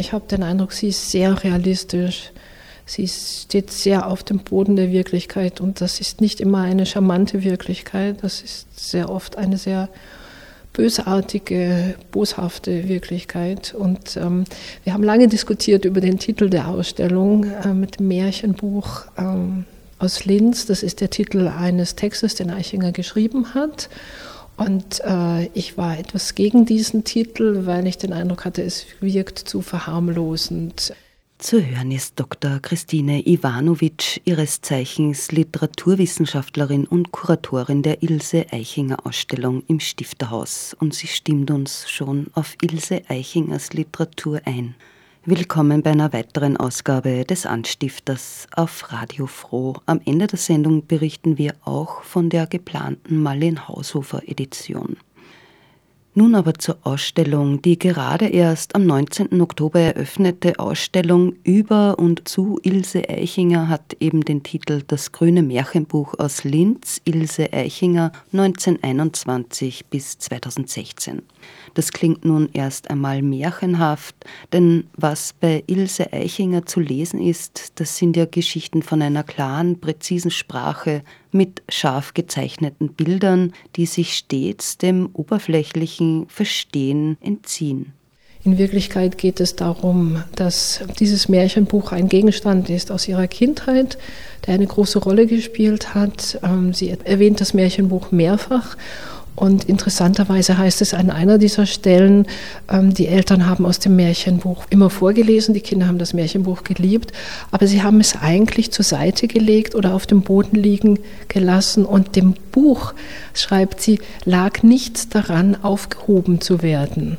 Ich habe den Eindruck, sie ist sehr realistisch. Sie steht sehr auf dem Boden der Wirklichkeit und das ist nicht immer eine charmante Wirklichkeit, das ist sehr oft eine sehr bösartige, boshafte Wirklichkeit. Und ähm, wir haben lange diskutiert über den Titel der Ausstellung äh, mit dem Märchenbuch ähm, aus Linz. Das ist der Titel eines Textes, den Eichinger geschrieben hat. Und äh, ich war etwas gegen diesen Titel, weil ich den Eindruck hatte, es wirkt zu verharmlosend. Zu hören ist Dr. Christine Ivanovic, ihres Zeichens Literaturwissenschaftlerin und Kuratorin der Ilse Eichinger Ausstellung im Stifterhaus. Und sie stimmt uns schon auf Ilse Eichingers Literatur ein. Willkommen bei einer weiteren Ausgabe des Anstifters auf Radio Froh. Am Ende der Sendung berichten wir auch von der geplanten Marlene Haushofer Edition. Nun aber zur Ausstellung, die gerade erst am 19. Oktober eröffnete Ausstellung über und zu Ilse Eichinger hat eben den Titel Das grüne Märchenbuch aus Linz, Ilse Eichinger 1921 bis 2016. Das klingt nun erst einmal märchenhaft, denn was bei Ilse Eichinger zu lesen ist, das sind ja Geschichten von einer klaren, präzisen Sprache mit scharf gezeichneten Bildern, die sich stets dem oberflächlichen Verstehen entziehen. In Wirklichkeit geht es darum, dass dieses Märchenbuch ein Gegenstand ist aus ihrer Kindheit, der eine große Rolle gespielt hat. Ähm, sie erwähnt das Märchenbuch mehrfach und interessanterweise heißt es an einer dieser Stellen, ähm, die Eltern haben aus dem Märchenbuch immer vorgelesen, die Kinder haben das Märchenbuch geliebt, aber sie haben es eigentlich zur Seite gelegt oder auf dem Boden liegen gelassen und dem Buch, schreibt sie, lag nichts daran, aufgehoben zu werden.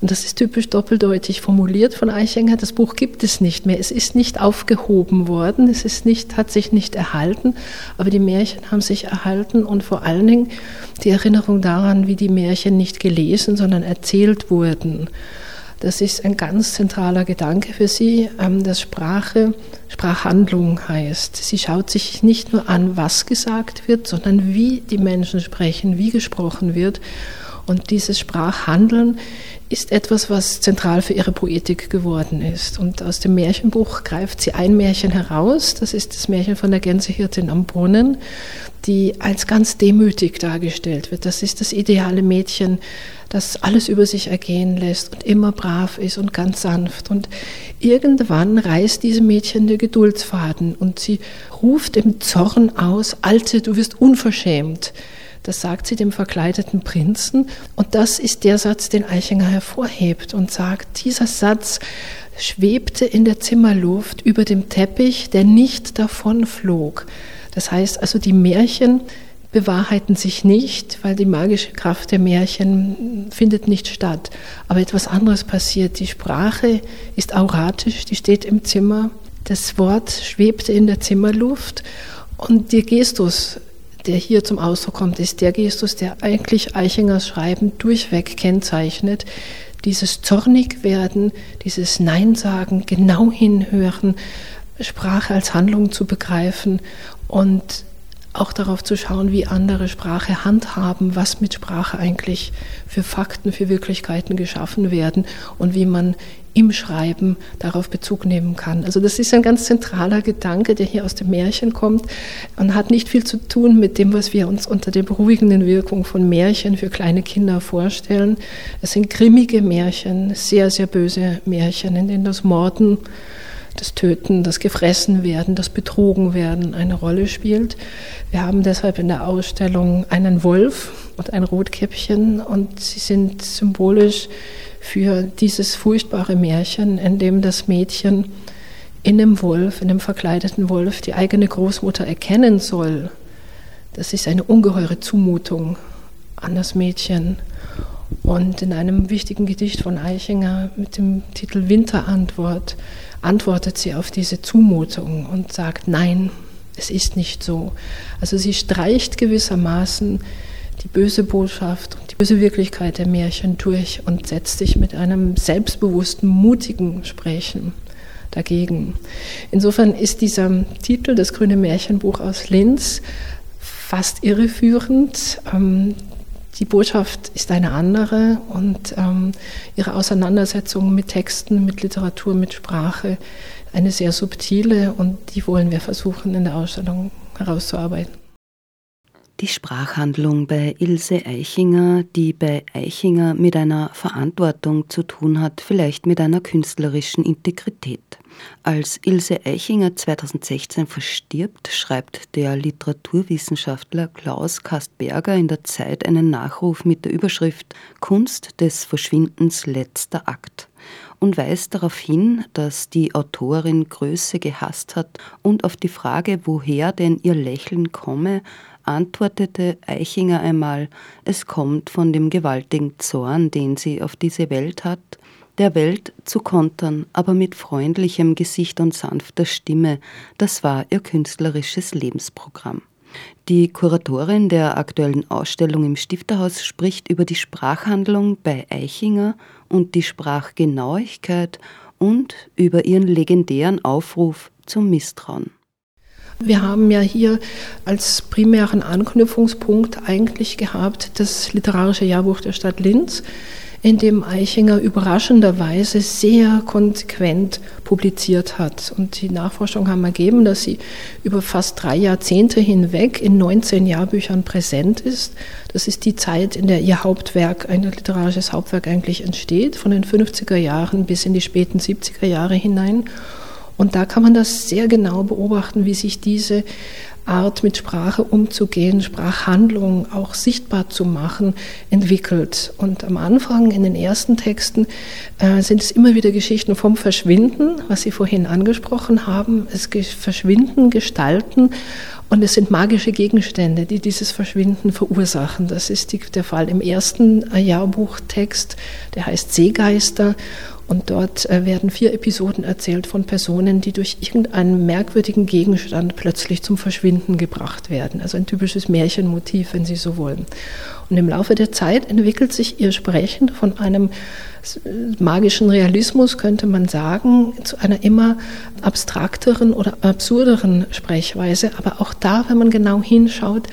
Und das ist typisch doppeldeutig formuliert von Eichinger. Das Buch gibt es nicht mehr. Es ist nicht aufgehoben worden. Es ist nicht, hat sich nicht erhalten. Aber die Märchen haben sich erhalten und vor allen Dingen die Erinnerung daran, wie die Märchen nicht gelesen, sondern erzählt wurden. Das ist ein ganz zentraler Gedanke für sie, ähm, dass Sprache Sprachhandlung heißt. Sie schaut sich nicht nur an, was gesagt wird, sondern wie die Menschen sprechen, wie gesprochen wird. Und dieses Sprachhandeln ist etwas, was zentral für ihre Poetik geworden ist. Und aus dem Märchenbuch greift sie ein Märchen heraus. Das ist das Märchen von der Gänsehirtin am Brunnen, die als ganz demütig dargestellt wird. Das ist das ideale Mädchen, das alles über sich ergehen lässt und immer brav ist und ganz sanft. Und irgendwann reißt diesem Mädchen der Geduldsfaden und sie ruft im Zorn aus, Alte, du wirst unverschämt. Das sagt sie dem verkleideten Prinzen. Und das ist der Satz, den Eichinger hervorhebt und sagt, dieser Satz schwebte in der Zimmerluft über dem Teppich, der nicht davon flog. Das heißt also, die Märchen bewahrheiten sich nicht, weil die magische Kraft der Märchen findet nicht statt. Aber etwas anderes passiert. Die Sprache ist auratisch, die steht im Zimmer. Das Wort schwebte in der Zimmerluft und der Gestus der hier zum Ausdruck kommt, ist der Gestus, der eigentlich Eichingers Schreiben durchweg kennzeichnet. Dieses Zornigwerden, dieses Nein sagen, genau hinhören, Sprache als Handlung zu begreifen und auch darauf zu schauen, wie andere Sprache handhaben, was mit Sprache eigentlich für Fakten, für Wirklichkeiten geschaffen werden und wie man im Schreiben darauf Bezug nehmen kann. Also das ist ein ganz zentraler Gedanke, der hier aus dem Märchen kommt und hat nicht viel zu tun mit dem, was wir uns unter der beruhigenden Wirkung von Märchen für kleine Kinder vorstellen. Es sind grimmige Märchen, sehr, sehr böse Märchen, in denen das Morden, das Töten, das Gefressenwerden, das Betrogenwerden eine Rolle spielt. Wir haben deshalb in der Ausstellung einen Wolf und ein Rotkäppchen und sie sind symbolisch für dieses furchtbare Märchen, in dem das Mädchen in dem Wolf, in dem verkleideten Wolf, die eigene Großmutter erkennen soll. Das ist eine ungeheure Zumutung. an das Mädchen. Und in einem wichtigen Gedicht von Eichinger mit dem Titel Winterantwort antwortet sie auf diese Zumutung und sagt, nein, es ist nicht so. Also sie streicht gewissermaßen die böse Botschaft und die böse Wirklichkeit der Märchen durch und setzt sich mit einem selbstbewussten, mutigen Sprechen dagegen. Insofern ist dieser Titel, das grüne Märchenbuch aus Linz, fast irreführend. Die Botschaft ist eine andere und ähm, ihre Auseinandersetzung mit Texten, mit Literatur, mit Sprache eine sehr subtile und die wollen wir versuchen in der Ausstellung herauszuarbeiten. Die Sprachhandlung bei Ilse Eichinger, die bei Eichinger mit einer Verantwortung zu tun hat, vielleicht mit einer künstlerischen Integrität. Als Ilse Eichinger 2016 verstirbt, schreibt der Literaturwissenschaftler Klaus Kastberger in der Zeit einen Nachruf mit der Überschrift Kunst des Verschwindens letzter Akt und weist darauf hin, dass die Autorin Größe gehasst hat und auf die Frage, woher denn ihr Lächeln komme, antwortete Eichinger einmal, es kommt von dem gewaltigen Zorn, den sie auf diese Welt hat, der Welt zu kontern, aber mit freundlichem Gesicht und sanfter Stimme, das war ihr künstlerisches Lebensprogramm. Die Kuratorin der aktuellen Ausstellung im Stifterhaus spricht über die Sprachhandlung bei Eichinger und die Sprachgenauigkeit und über ihren legendären Aufruf zum Misstrauen. Wir haben ja hier als primären Anknüpfungspunkt eigentlich gehabt das literarische Jahrbuch der Stadt Linz, in dem Eichinger überraschenderweise sehr konsequent publiziert hat. Und die Nachforschungen haben ergeben, dass sie über fast drei Jahrzehnte hinweg in 19 Jahrbüchern präsent ist. Das ist die Zeit, in der ihr Hauptwerk, ein literarisches Hauptwerk eigentlich entsteht, von den 50er Jahren bis in die späten 70er Jahre hinein. Und da kann man das sehr genau beobachten, wie sich diese Art mit Sprache umzugehen, Sprachhandlung auch sichtbar zu machen, entwickelt. Und am Anfang in den ersten Texten äh, sind es immer wieder Geschichten vom Verschwinden, was Sie vorhin angesprochen haben. Es verschwinden Gestalten und es sind magische Gegenstände, die dieses Verschwinden verursachen. Das ist der Fall im ersten Jahrbuchtext, der heißt Seegeister. Und dort äh, werden vier Episoden erzählt von Personen, die durch irgendeinen merkwürdigen Gegenstand plötzlich zum Verschwinden gebracht werden. Also ein typisches Märchenmotiv, wenn Sie so wollen. Und im Laufe der Zeit entwickelt sich ihr Sprechen von einem magischen Realismus, könnte man sagen, zu einer immer abstrakteren oder absurderen Sprechweise. Aber auch da, wenn man genau hinschaut,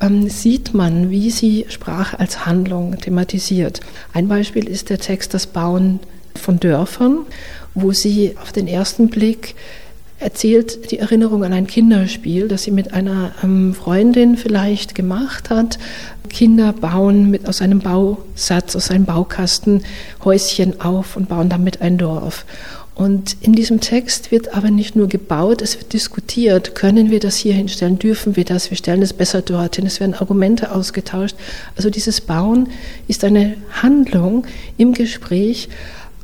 ähm, sieht man, wie sie Sprache als Handlung thematisiert. Ein Beispiel ist der Text Das Bauen von Dörfern, wo sie auf den ersten Blick erzählt die Erinnerung an ein Kinderspiel, das sie mit einer ähm, Freundin vielleicht gemacht hat. Kinder bauen mit, aus einem Bausatz, aus einem Baukasten Häuschen auf und bauen damit ein Dorf. Und in diesem Text wird aber nicht nur gebaut, es wird diskutiert. Können wir das hier hinstellen? Dürfen wir das? Wir stellen es besser dorthin. Es werden Argumente ausgetauscht. Also dieses Bauen ist eine Handlung im Gespräch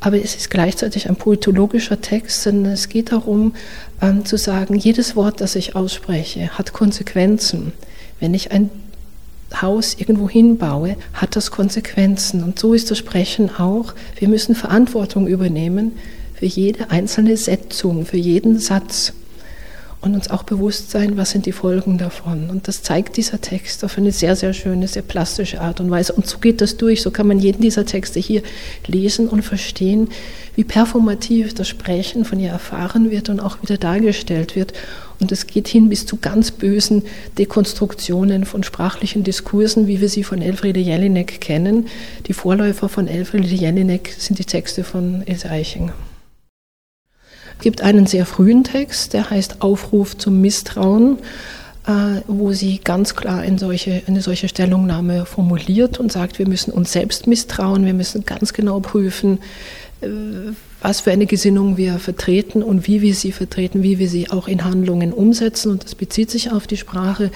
aber es ist gleichzeitig ein poetologischer Text, denn es geht darum ähm, zu sagen, jedes Wort, das ich ausspreche, hat Konsequenzen. Wenn ich ein Haus irgendwo hinbaue, hat das Konsequenzen. Und so ist das Sprechen auch. Wir müssen Verantwortung übernehmen für jede einzelne Setzung, für jeden Satz und uns auch bewusst sein, was sind die Folgen davon. Und das zeigt dieser Text auf eine sehr, sehr schöne, sehr plastische Art und Weise. Und so geht das durch. So kann man jeden dieser Texte hier lesen und verstehen, wie performativ das Sprechen von ihr erfahren wird und auch wieder dargestellt wird. Und es geht hin bis zu ganz bösen Dekonstruktionen von sprachlichen Diskursen, wie wir sie von Elfriede Jelinek kennen. Die Vorläufer von Elfriede Jelinek sind die Texte von Ilse Eichinger. Es gibt einen sehr frühen Text, der heißt Aufruf zum Misstrauen, äh, wo sie ganz klar in solche, eine solche Stellungnahme formuliert und sagt, wir müssen uns selbst misstrauen, wir müssen ganz genau prüfen, äh, was für eine Gesinnung wir vertreten und wie wir sie vertreten, wie wir sie auch in Handlungen umsetzen. Und das bezieht sich auf die Sprache.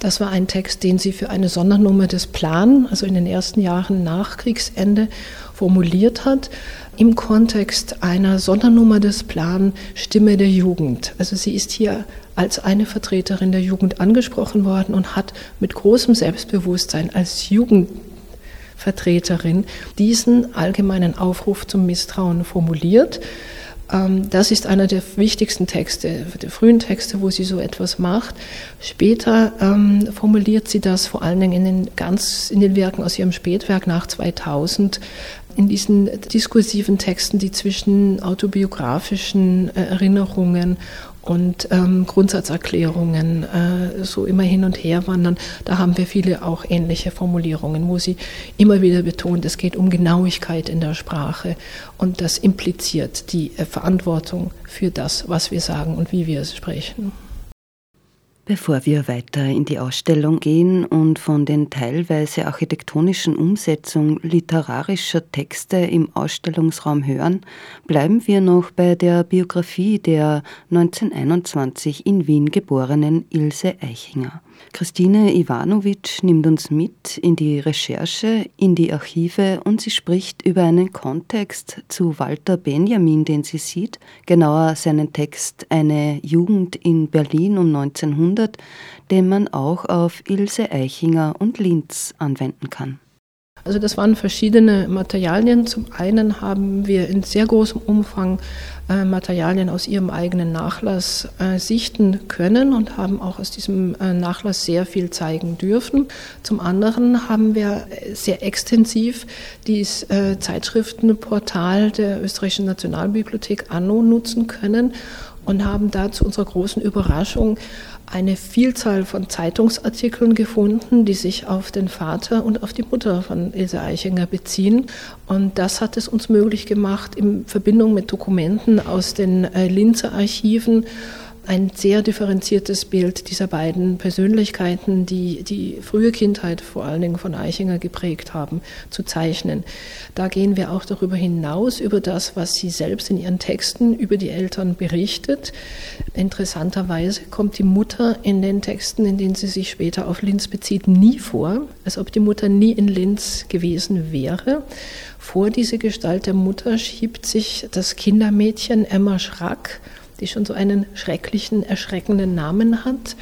Das war ein Text, den sie für eine Sondernummer des Plan, also in den ersten Jahren nach Kriegsende, formuliert hat im Kontext einer Sondernummer des Plan Stimme der Jugend. Also sie ist hier als eine Vertreterin der Jugend angesprochen worden und hat mit großem Selbstbewusstsein als Jugendvertreterin diesen allgemeinen Aufruf zum Misstrauen formuliert. Ähm, das ist einer der wichtigsten Texte, der frühen Texte, wo sie so etwas macht. Später ähm, formuliert sie das vor allen Dingen in den ganz in den Werken aus ihrem Spätwerk nach 2000 in diesen diskursiven Texten, die zwischen autobiografischen äh, Erinnerungen und ähm, Grundsatzerklärungen äh, so immer hin und her wandern. Da haben wir viele auch ähnliche Formulierungen, wo sie immer wieder betont, es geht um Genauigkeit in der Sprache und das impliziert die äh, Verantwortung für das, was wir sagen und wie wir es sprechen. Bevor wir weiter in die Ausstellung gehen und von den teilweise architektonischen Umsetzungen literarischer Texte im Ausstellungsraum hören, bleiben wir noch bei der Biografie der 1921 in Wien geborenen Ilse Eichinger. Christine Ivanovic nimmt uns mit in die Recherche, in die Archive und sie spricht über einen Kontext zu Walter Benjamin, den sie sieht, genauer seinen Text Eine Jugend in Berlin um 1900, den man auch auf Ilse Eichinger und Linz anwenden kann. Also das waren verschiedene Materialien. Zum einen haben wir in sehr großem Umfang Materialien aus ihrem eigenen Nachlass äh, sichten können und haben auch aus diesem äh, Nachlass sehr viel zeigen dürfen. Zum anderen haben wir sehr extensiv dieses äh, Zeitschriftenportal der Österreichischen Nationalbibliothek Anno nutzen können und haben da zu unserer großen Überraschung eine Vielzahl von Zeitungsartikeln gefunden, die sich auf den Vater und auf die Mutter von Ilse Eichinger beziehen. Und das hat es uns möglich gemacht, in Verbindung mit Dokumenten aus den äh, Linzer Archiven ein sehr differenziertes Bild dieser beiden Persönlichkeiten, die die frühe Kindheit vor allen Dingen von Eichinger geprägt haben, zu zeichnen. Da gehen wir auch darüber hinaus, über das, was sie selbst in ihren Texten über die Eltern berichtet. Interessanterweise kommt die Mutter in den Texten, in denen sie sich später auf Linz bezieht, nie vor, als ob die Mutter nie in Linz gewesen wäre. Vor diese Gestalt der Mutter schiebt sich das Kindermädchen Emma Schrack, die schon so einen schrecklichen, erschreckenden Namen hat.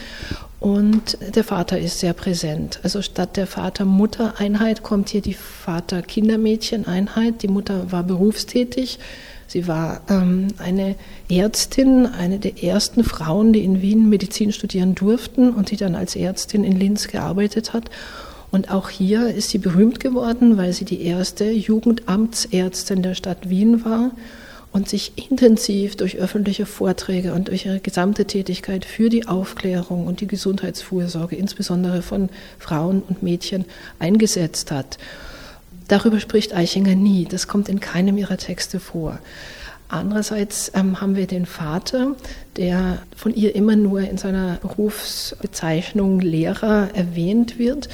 Und der Vater ist sehr präsent. Also statt der Vater-Mutter-Einheit kommt hier die Vater-Kindermädchen-Einheit. Die Mutter war berufstätig. Sie war ähm, eine Ärztin, eine der ersten Frauen, die in Wien Medizin studieren durften und die dann als Ärztin in Linz gearbeitet hat. Und auch hier ist sie berühmt geworden, weil sie die erste Jugendamtsärztin der Stadt Wien war und sich intensiv durch öffentliche Vorträge und durch ihre gesamte Tätigkeit für die Aufklärung und die Gesundheitsfürsorge, insbesondere von Frauen und Mädchen, eingesetzt hat. Darüber spricht Eichinger nie, das kommt in keinem ihrer Texte vor. Andererseits ähm, haben wir den Vater, der von ihr immer nur in seiner Berufsbezeichnung Lehrer erwähnt wird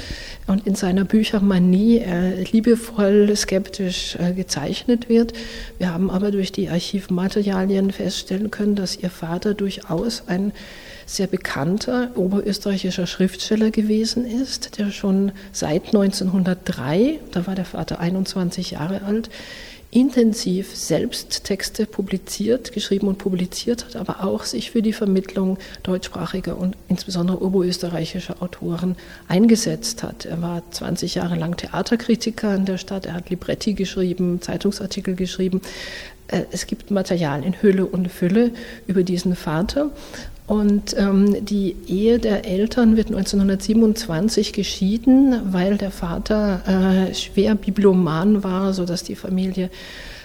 und in seiner Büchermanie äh, liebevoll skeptisch äh, gezeichnet wird. Wir haben aber durch die Archivmaterialien feststellen können, dass ihr Vater durchaus ein sehr bekannter oberösterreichischer Schriftsteller gewesen ist, der schon seit 1903, da war der Vater 21 Jahre alt, intensiv selbst Texte publiziert, geschrieben und publiziert hat, aber auch sich für die Vermittlung deutschsprachiger und insbesondere oberösterreichischer Autoren eingesetzt hat. Er war 20 Jahre lang Theaterkritiker in der Stadt, er hat Libretti geschrieben, Zeitungsartikel geschrieben. Äh, es gibt Material in Hülle und Fülle über diesen Vater und ähm, die Ehe der Eltern wird 1927 geschieden, weil der Vater äh, schwer Bibloman war, sodass die Familie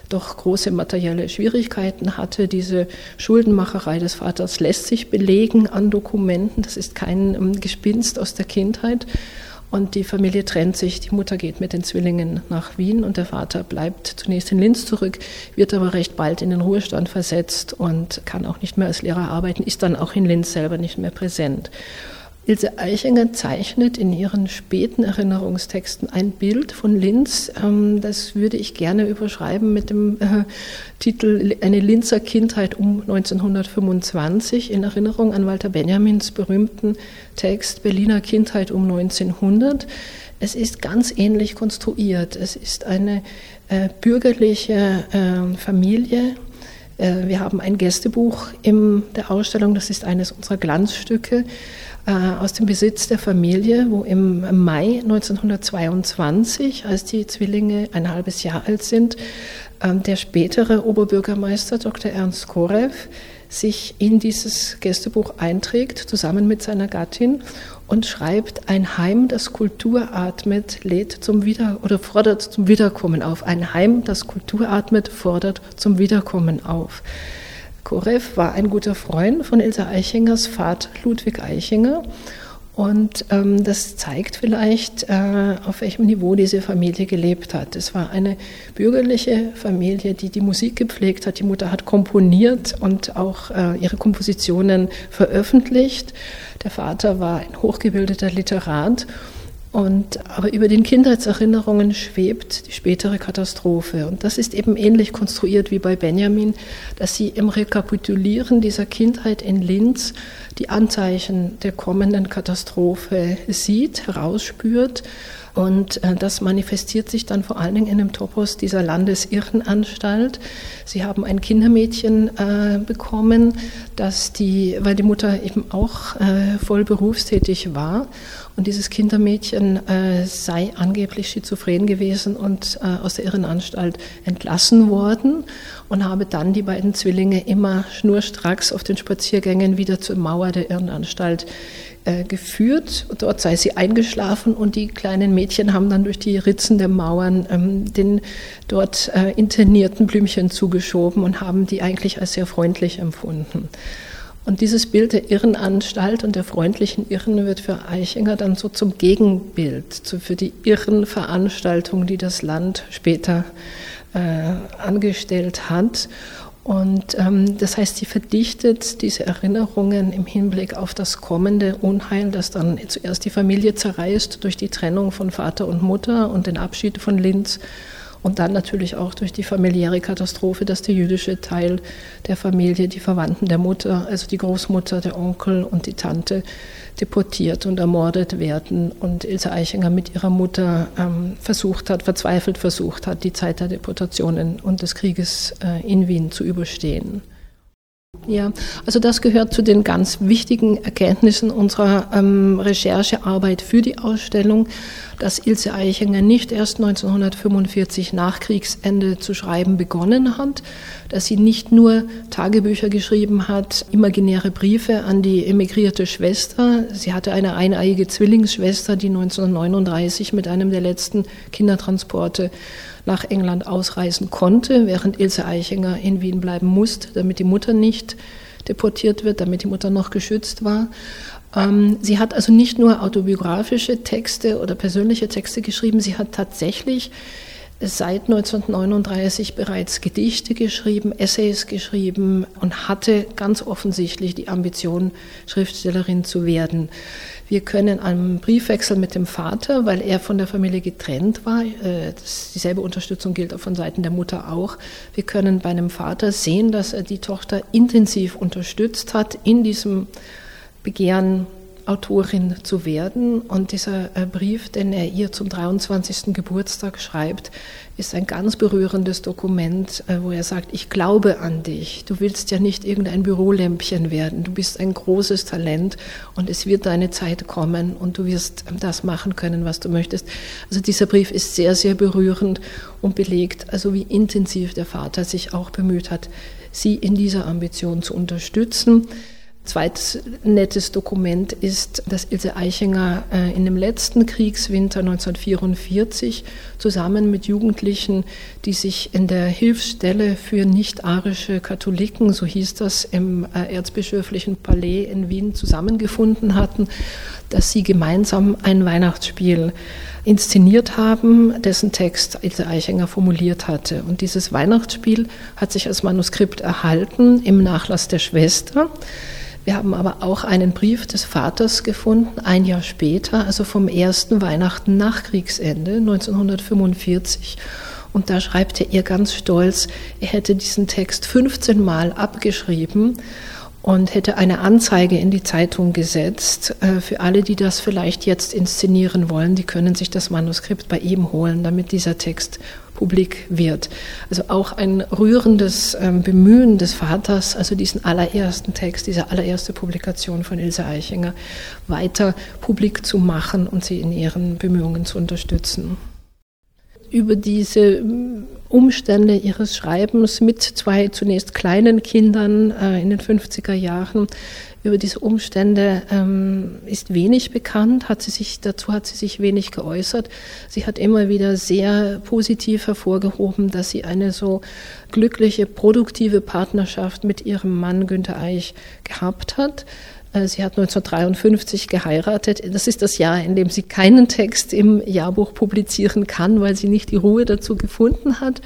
doch große materielle Schwierigkeiten hatte. Diese Schuldenmacherei des Vaters lässt sich belegen an Dokumenten. Das ist kein ähm, Gespinst aus der Kindheit. Und die Familie trennt sich. Die Mutter geht mit den Zwillingen nach Wien und der Vater bleibt zunächst in Linz zurück, wird aber recht bald in den Ruhestand versetzt und kann auch nicht mehr als Lehrer arbeiten, ist dann auch in Linz selber nicht mehr präsent. Ilse Eichinger zeichnet in ihren späten Erinnerungstexten ein Bild von Linz. Ähm, das würde ich gerne überschreiben mit dem äh, Titel Eine Linzer Kindheit um 1925 in Erinnerung an Walter Benjamins berühmten Text Berliner Kindheit um 1900. Es ist ganz ähnlich konstruiert. Es ist eine äh, bürgerliche äh, Familie. Äh, wir haben ein Gästebuch in der Ausstellung, das ist eines unserer Glanzstücke aus dem Besitz der Familie, wo im Mai 1922, als die Zwillinge ein halbes Jahr alt sind, ähm, der spätere Oberbürgermeister Dr. Ernst Korev sich in dieses Gästebuch einträgt, zusammen mit seiner Gattin und schreibt, ein Heim, das Kultur atmet, lädt zum Wieder oder fordert zum Wiederkommen auf. Ein Heim, das Kultur atmet, fordert zum Wiederkommen auf. Korev war ein guter Freund von Ilse Eichingers Vater Ludwig Eichinger. Und ähm, das zeigt vielleicht, äh, auf welchem Niveau diese Familie gelebt hat. Es war eine bürgerliche Familie, die die Musik gepflegt hat. Die Mutter hat komponiert und auch äh, ihre Kompositionen veröffentlicht. Der Vater war ein hochgebildeter Literat. Und, aber über den Kindheitserinnerungen schwebt die spätere Katastrophe. Und das ist eben ähnlich konstruiert wie bei Benjamin, dass sie im Rekapitulieren dieser Kindheit in Linz die Anzeichen der kommenden Katastrophe sieht, herausspürt und äh, das manifestiert sich dann vor allen Dingen in dem Topos dieser Landesirrenanstalt. Sie haben ein Kindermädchen äh, bekommen, das die, weil die Mutter eben auch äh, voll berufstätig war. Und dieses Kindermädchen äh, sei angeblich schizophren gewesen und äh, aus der Irrenanstalt entlassen worden und habe dann die beiden Zwillinge immer schnurstracks auf den Spaziergängen wieder zur Mauer der Irrenanstalt äh, geführt. Dort sei sie eingeschlafen und die kleinen Mädchen haben dann durch die Ritzen der Mauern ähm, den dort äh, internierten Blümchen zugeschoben und haben die eigentlich als sehr freundlich empfunden. Und dieses Bild der Irrenanstalt und der freundlichen Irren wird für Eichinger dann so zum Gegenbild, so für die Irrenveranstaltung, die das Land später äh, angestellt hat. Und ähm, das heißt, sie verdichtet diese Erinnerungen im Hinblick auf das kommende Unheil, das dann zuerst die Familie zerreißt durch die Trennung von Vater und Mutter und den Abschied von Linz und dann natürlich auch durch die familiäre Katastrophe, dass der jüdische Teil der Familie, die Verwandten der Mutter, also die Großmutter, der Onkel und die Tante, deportiert und ermordet werden. Und Ilse Eichinger mit ihrer Mutter ähm, versucht hat, verzweifelt versucht hat, die Zeit der Deportationen und des Krieges äh, in Wien zu überstehen. Ja, also das gehört zu den ganz wichtigen Erkenntnissen unserer ähm, Recherchearbeit für die Ausstellung, dass Ilse Eichinger nicht erst 1945 nach Kriegsende zu schreiben begonnen hat, dass sie nicht nur Tagebücher geschrieben hat, imaginäre Briefe an die emigrierte Schwester. Sie hatte eine eineiige Zwillingsschwester, die 1939 mit einem der letzten Kindertransporte nach England ausreisen konnte, während Ilse Eichinger in Wien bleiben musste, damit die Mutter nicht deportiert wird, damit die Mutter noch geschützt war. Ähm, sie hat also nicht nur autobiografische Texte oder persönliche Texte geschrieben, sie hat tatsächlich seit 1939 bereits Gedichte geschrieben, Essays geschrieben und hatte ganz offensichtlich die Ambition, Schriftstellerin zu werden. Wir können am Briefwechsel mit dem Vater, weil er von der Familie getrennt war, äh, dieselbe Unterstützung gilt auch von Seiten der Mutter auch, wir können bei einem Vater sehen, dass er die Tochter intensiv unterstützt hat in diesem Begehren Autorin zu werden. Und dieser äh, Brief, den er ihr zum 23. Geburtstag schreibt, ist ein ganz berührendes Dokument, äh, wo er sagt, ich glaube an dich. Du willst ja nicht irgendein Bürolämpchen werden. Du bist ein großes Talent und es wird deine Zeit kommen und du wirst das machen können, was du möchtest. Also dieser Brief ist sehr, sehr berührend und belegt, also wie intensiv der Vater sich auch bemüht hat, sie in dieser Ambition zu unterstützen. Zweites nettes Dokument ist, dass Ilse Eichinger äh, in dem letzten Kriegswinter 1944 zusammen mit Jugendlichen, die sich in der Hilfsstelle für nicht-arische Katholiken, so hieß das, im äh, Erzbischöflichen Palais in Wien zusammengefunden hatten, dass sie gemeinsam ein Weihnachtsspiel inszeniert haben, dessen Text Ilse Eichinger formuliert hatte. Und dieses Weihnachtsspiel hat sich als Manuskript erhalten im Nachlass der Schwester. Wir haben aber auch einen Brief des Vaters gefunden, ein Jahr später, also vom ersten Weihnachten nach Kriegsende 1945. Und da schreibt er ihr ganz stolz, er hätte diesen Text 15 Mal abgeschrieben und hätte eine Anzeige in die Zeitung gesetzt. Äh, für alle, die das vielleicht jetzt inszenieren wollen, die können sich das Manuskript bei ihm holen, damit dieser Text publik wird. Also auch ein rührendes ähm, Bemühen des Vaters, also diesen allerersten Text, diese allererste Publikation von Ilse Eichinger weiter publik zu machen und sie in ihren Bemühungen zu unterstützen über diese ähm, Umstände ihres Schreibens mit zwei zunächst kleinen Kindern äh, in den 50er Jahren. Über diese Umstände ähm, ist wenig bekannt, hat sie sich, dazu hat sie sich wenig geäußert. Sie hat immer wieder sehr positiv hervorgehoben, dass sie eine so glückliche, produktive Partnerschaft mit ihrem Mann Günter Eich gehabt hat. Äh, sie hat 1953 geheiratet. Das ist das Jahr, in dem sie keinen Text im Jahrbuch publizieren kann, weil sie nicht die Ruhe dazu gefunden hat.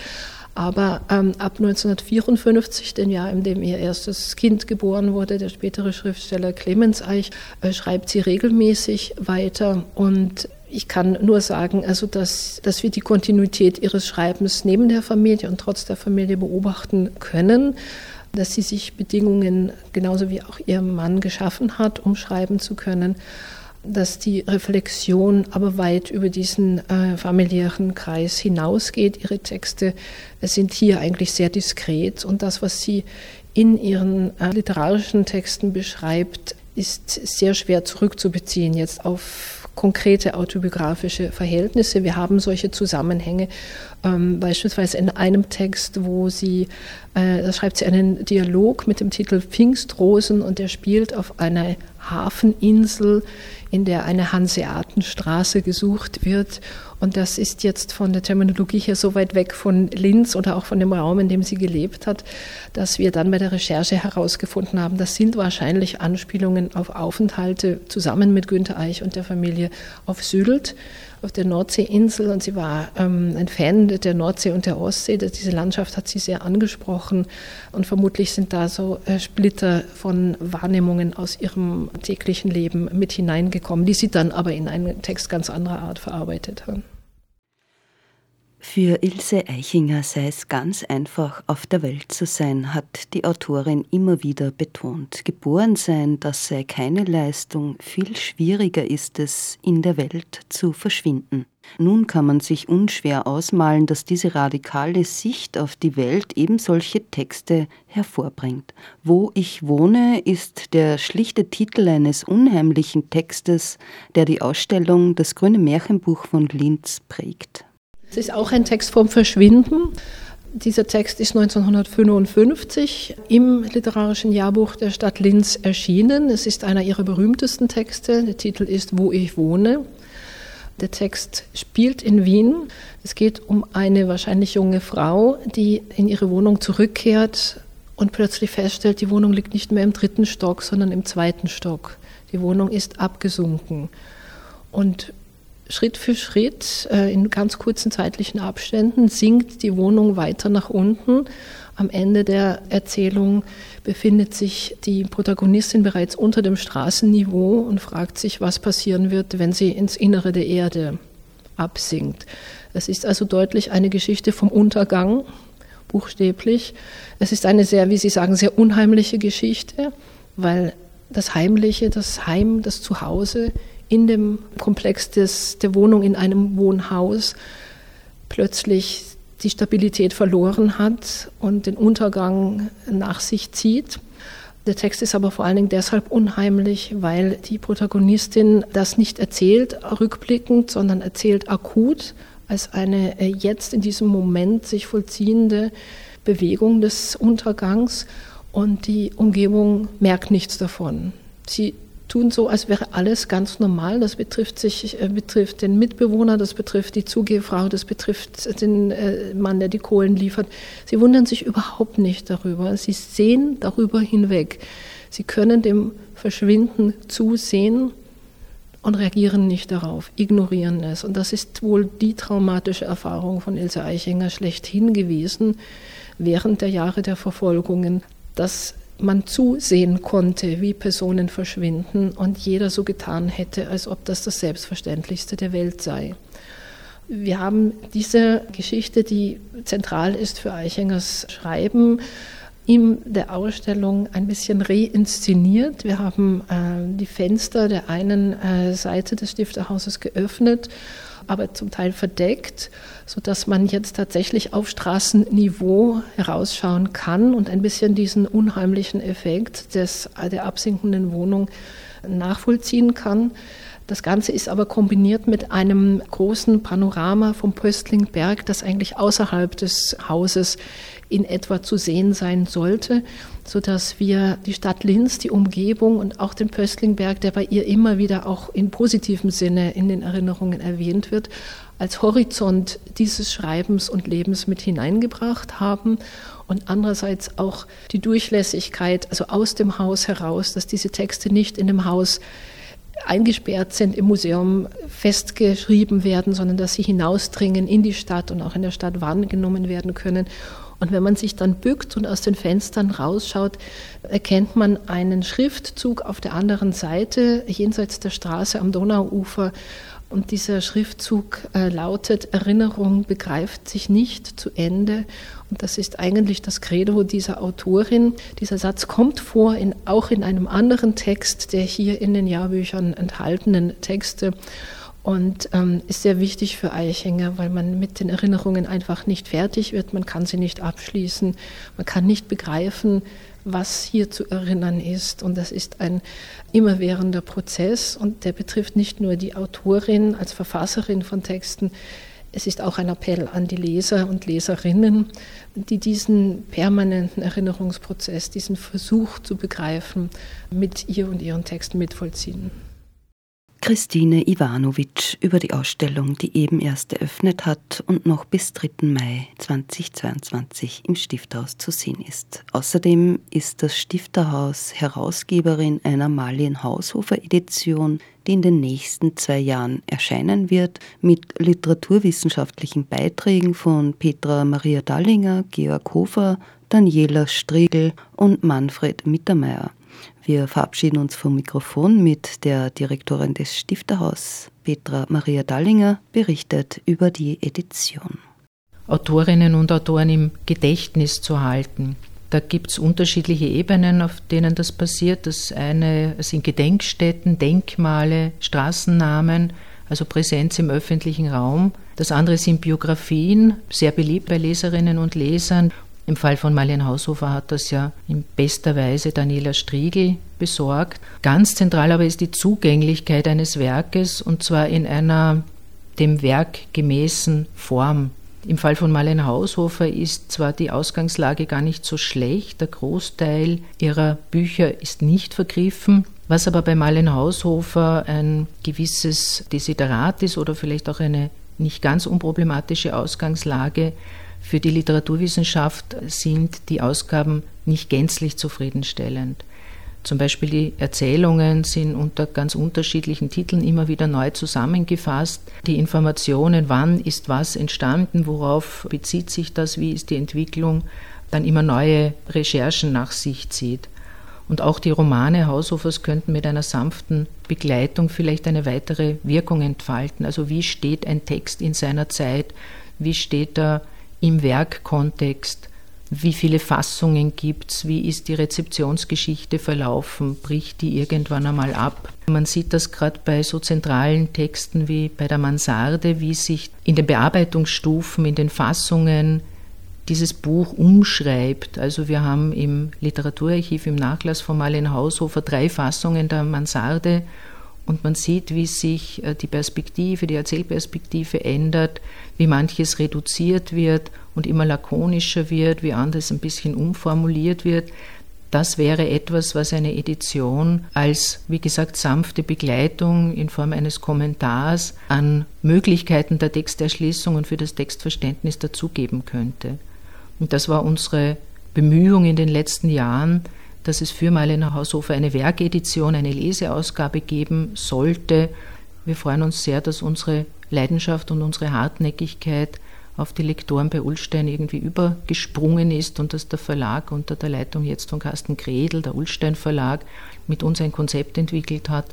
Aber ähm, ab 1954, dem Jahr, in dem ihr erstes Kind geboren wurde, der spätere Schriftsteller Clemens Eich, äh, schreibt sie regelmäßig weiter. Und ich kann nur sagen, also dass, dass wir die Kontinuität ihres Schreibens neben der Familie und trotz der Familie beobachten können dass sie sich Bedingungen genauso wie auch ihr Mann geschaffen hat, um schreiben zu können, dass die Reflexion aber weit über diesen äh, familiären Kreis hinausgeht. Ihre Texte sind hier eigentlich sehr diskret und das, was sie in ihren äh, literarischen Texten beschreibt, ist sehr schwer zurückzubeziehen jetzt auf konkrete autobiografische Verhältnisse. Wir haben solche Zusammenhänge, ähm, beispielsweise in einem Text, wo sie, äh, da schreibt sie einen Dialog mit dem Titel Pfingstrosen und der spielt auf einer Hafeninsel, in der eine Hanseatenstraße gesucht wird. Und das ist jetzt von der Terminologie her so weit weg von Linz oder auch von dem Raum, in dem sie gelebt hat, dass wir dann bei der Recherche herausgefunden haben, das sind wahrscheinlich Anspielungen auf Aufenthalte zusammen mit Günter Eich und der Familie auf Sylt auf der Nordseeinsel und sie war ähm, ein Fan der Nordsee und der Ostsee. Diese Landschaft hat sie sehr angesprochen und vermutlich sind da so äh, Splitter von Wahrnehmungen aus ihrem täglichen Leben mit hineingekommen, die sie dann aber in einen Text ganz anderer Art verarbeitet hat. Für Ilse Eichinger sei es ganz einfach, auf der Welt zu sein, hat die Autorin immer wieder betont. Geboren sein, das sei keine Leistung, viel schwieriger ist es, in der Welt zu verschwinden. Nun kann man sich unschwer ausmalen, dass diese radikale Sicht auf die Welt eben solche Texte hervorbringt. Wo ich wohne ist der schlichte Titel eines unheimlichen Textes, der die Ausstellung Das grüne Märchenbuch von Linz prägt. Es ist auch ein Text vom Verschwinden. Dieser Text ist 1955 im literarischen Jahrbuch der Stadt Linz erschienen. Es ist einer ihrer berühmtesten Texte. Der Titel ist Wo ich wohne. Der Text spielt in Wien. Es geht um eine wahrscheinlich junge Frau, die in ihre Wohnung zurückkehrt und plötzlich feststellt, die Wohnung liegt nicht mehr im dritten Stock, sondern im zweiten Stock. Die Wohnung ist abgesunken. Und Schritt für Schritt äh, in ganz kurzen zeitlichen Abständen sinkt die Wohnung weiter nach unten. Am Ende der Erzählung befindet sich die Protagonistin bereits unter dem Straßenniveau und fragt sich, was passieren wird, wenn sie ins Innere der Erde absinkt. Es ist also deutlich eine Geschichte vom Untergang, buchstäblich. Es ist eine sehr, wie Sie sagen, sehr unheimliche Geschichte, weil das Heimliche, das Heim, das Zuhause in dem Komplex des, der Wohnung in einem Wohnhaus plötzlich die Stabilität verloren hat und den Untergang nach sich zieht. Der Text ist aber vor allen Dingen deshalb unheimlich, weil die Protagonistin das nicht erzählt rückblickend, sondern erzählt akut als eine äh, jetzt in diesem Moment sich vollziehende Bewegung des Untergangs und die Umgebung merkt nichts davon. Sie tun so, als wäre alles ganz normal. Das betrifft sich, äh, betrifft den Mitbewohner, das betrifft die Zugehfrau, das betrifft den äh, Mann, der die Kohlen liefert. Sie wundern sich überhaupt nicht darüber. Sie sehen darüber hinweg. Sie können dem Verschwinden zusehen und reagieren nicht darauf, ignorieren es. Und das ist wohl die traumatische Erfahrung von Ilse Eichinger schlechthin gewesen während der Jahre der Verfolgungen, dass man zusehen konnte, wie Personen verschwinden und jeder so getan hätte, als ob das das Selbstverständlichste der Welt sei. Wir haben diese Geschichte, die zentral ist für Eichingers Schreiben, in der Ausstellung ein bisschen reinszeniert. Wir haben äh, die Fenster der einen äh, Seite des Stifterhauses geöffnet, aber zum Teil verdeckt, sodass man jetzt tatsächlich auf Straßenniveau herausschauen kann und ein bisschen diesen unheimlichen Effekt des, der absinkenden Wohnung nachvollziehen kann. Das Ganze ist aber kombiniert mit einem großen Panorama vom Pöstlingberg, das eigentlich außerhalb des Hauses in etwa zu sehen sein sollte, sodass wir die Stadt Linz, die Umgebung und auch den Pöstlingberg, der bei ihr immer wieder auch in positivem Sinne in den Erinnerungen erwähnt wird, als Horizont dieses Schreibens und Lebens mit hineingebracht haben und andererseits auch die Durchlässigkeit, also aus dem Haus heraus, dass diese Texte nicht in dem Haus eingesperrt sind, im Museum festgeschrieben werden, sondern dass sie hinausdringen in die Stadt und auch in der Stadt wahrgenommen werden können. Und wenn man sich dann bückt und aus den Fenstern rausschaut, erkennt man einen Schriftzug auf der anderen Seite, jenseits der Straße am Donauufer. Und dieser Schriftzug äh, lautet, Erinnerung begreift sich nicht zu Ende. Und das ist eigentlich das Credo dieser Autorin. Dieser Satz kommt vor, in, auch in einem anderen Text der hier in den Jahrbüchern enthaltenen Texte und ähm, ist sehr wichtig für Eichinger, weil man mit den Erinnerungen einfach nicht fertig wird, man kann sie nicht abschließen, man kann nicht begreifen, was hier zu erinnern ist. Und das ist ein immerwährender Prozess und der betrifft nicht nur die Autorin als Verfasserin von Texten, es ist auch ein Appell an die Leser und Leserinnen, die diesen permanenten Erinnerungsprozess, diesen Versuch zu begreifen, mit ihr und ihren Texten mitvollziehen. Christine Ivanovic über die Ausstellung, die eben erst eröffnet hat und noch bis 3. Mai 2022 im Stifthaus zu sehen ist. Außerdem ist das Stifterhaus Herausgeberin einer Marlien Haushofer Edition, die in den nächsten zwei Jahren erscheinen wird, mit literaturwissenschaftlichen Beiträgen von Petra Maria Dallinger, Georg Hofer, Daniela Striegel und Manfred Mittermeier. Wir verabschieden uns vom Mikrofon mit der Direktorin des Stifterhaus, Petra Maria Dallinger, berichtet über die Edition. Autorinnen und Autoren im Gedächtnis zu halten. Da gibt es unterschiedliche Ebenen, auf denen das passiert. Das eine sind Gedenkstätten, Denkmale, Straßennamen, also Präsenz im öffentlichen Raum. Das andere sind Biografien, sehr beliebt bei Leserinnen und Lesern. Im Fall von Marlene Haushofer hat das ja in bester Weise Daniela Striegel besorgt. Ganz zentral aber ist die Zugänglichkeit eines Werkes und zwar in einer dem Werk gemäßen Form. Im Fall von Marlene Haushofer ist zwar die Ausgangslage gar nicht so schlecht, der Großteil ihrer Bücher ist nicht vergriffen, was aber bei Marlene Haushofer ein gewisses Desiderat ist oder vielleicht auch eine nicht ganz unproblematische Ausgangslage, für die Literaturwissenschaft sind die Ausgaben nicht gänzlich zufriedenstellend. Zum Beispiel die Erzählungen sind unter ganz unterschiedlichen Titeln immer wieder neu zusammengefasst. Die Informationen, wann ist was entstanden, worauf bezieht sich das, wie ist die Entwicklung, dann immer neue Recherchen nach sich zieht. Und auch die Romane Haushofers könnten mit einer sanften Begleitung vielleicht eine weitere Wirkung entfalten. Also wie steht ein Text in seiner Zeit? Wie steht er im Werkkontext, wie viele Fassungen gibt es, wie ist die Rezeptionsgeschichte verlaufen, bricht die irgendwann einmal ab. Man sieht das gerade bei so zentralen Texten wie bei der Mansarde, wie sich in den Bearbeitungsstufen, in den Fassungen dieses Buch umschreibt. Also wir haben im Literaturarchiv, im Nachlass von Marlene Haushofer drei Fassungen der Mansarde und man sieht, wie sich äh, die Perspektive, die Erzählperspektive ändert, wie manches reduziert wird und immer lakonischer wird, wie anderes ein bisschen umformuliert wird. Das wäre etwas, was eine Edition als, wie gesagt, sanfte Begleitung in Form eines Kommentars an Möglichkeiten der Texterschließung und für das Textverständnis dazugeben könnte. Und das war unsere Bemühung in den letzten Jahren, dass es für Marlene Haushofer eine Werkedition, eine Leseausgabe geben sollte, Wir freuen uns sehr, dass unsere Leidenschaft und unsere Hartnäckigkeit auf die Lektoren bei Ulstein irgendwie übergesprungen ist und dass der Verlag unter der Leitung jetzt von Carsten Gredel, der Ulstein Verlag, mit uns ein Konzept entwickelt hat,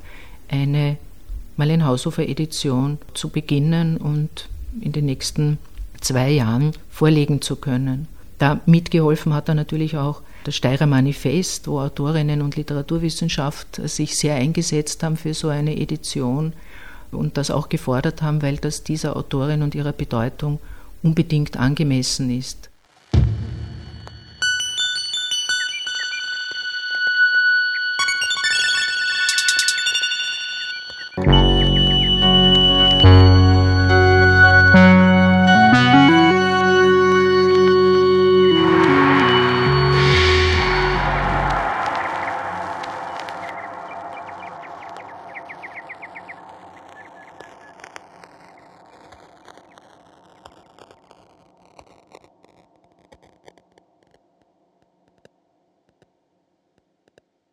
eine Marlene Haushofer Edition zu beginnen und in den nächsten zwei Jahren vorlegen zu können. Da mitgeholfen hat er natürlich auch das Steirer Manifest, wo Autorinnen und Literaturwissenschaft sich sehr eingesetzt haben für so eine Edition und das auch gefordert haben, weil das dieser Autorin und ihrer Bedeutung unbedingt angemessen ist.